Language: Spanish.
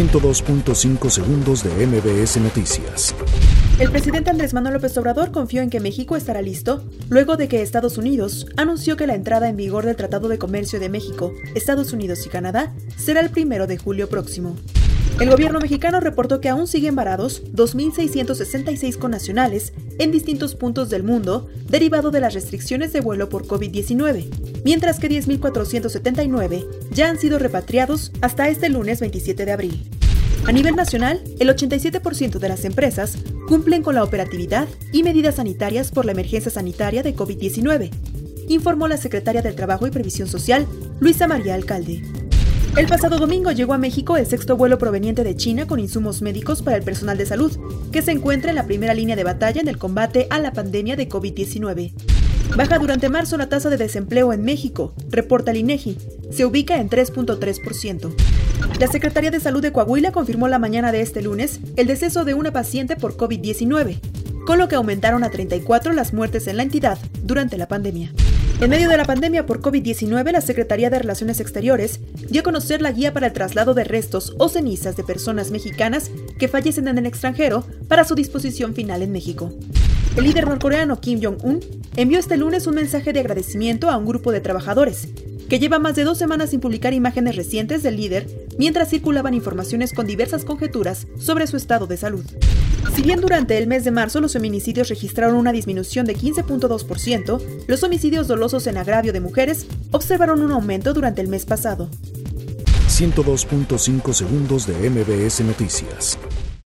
102.5 segundos de MBS Noticias. El presidente Andrés Manuel López Obrador confió en que México estará listo luego de que Estados Unidos anunció que la entrada en vigor del Tratado de Comercio de México, Estados Unidos y Canadá será el primero de julio próximo. El gobierno mexicano reportó que aún siguen varados 2.666 connacionales en distintos puntos del mundo derivado de las restricciones de vuelo por COVID-19, mientras que 10.479 ya han sido repatriados hasta este lunes 27 de abril. A nivel nacional, el 87% de las empresas cumplen con la operatividad y medidas sanitarias por la emergencia sanitaria de COVID-19, informó la secretaria del Trabajo y Previsión Social, Luisa María Alcalde. El pasado domingo llegó a México el sexto vuelo proveniente de China con insumos médicos para el personal de salud, que se encuentra en la primera línea de batalla en el combate a la pandemia de COVID-19. Baja durante marzo la tasa de desempleo en México, reporta el INEGI, se ubica en 3.3%. La Secretaría de Salud de Coahuila confirmó la mañana de este lunes el deceso de una paciente por COVID-19, con lo que aumentaron a 34 las muertes en la entidad durante la pandemia. En medio de la pandemia por COVID-19, la Secretaría de Relaciones Exteriores dio a conocer la guía para el traslado de restos o cenizas de personas mexicanas que fallecen en el extranjero para su disposición final en México. El líder norcoreano Kim Jong-un envió este lunes un mensaje de agradecimiento a un grupo de trabajadores que lleva más de dos semanas sin publicar imágenes recientes del líder mientras circulaban informaciones con diversas conjeturas sobre su estado de salud. Si bien durante el mes de marzo los feminicidios registraron una disminución de 15.2%, los homicidios dolosos en agravio de mujeres observaron un aumento durante el mes pasado. 102.5 segundos de MBS Noticias.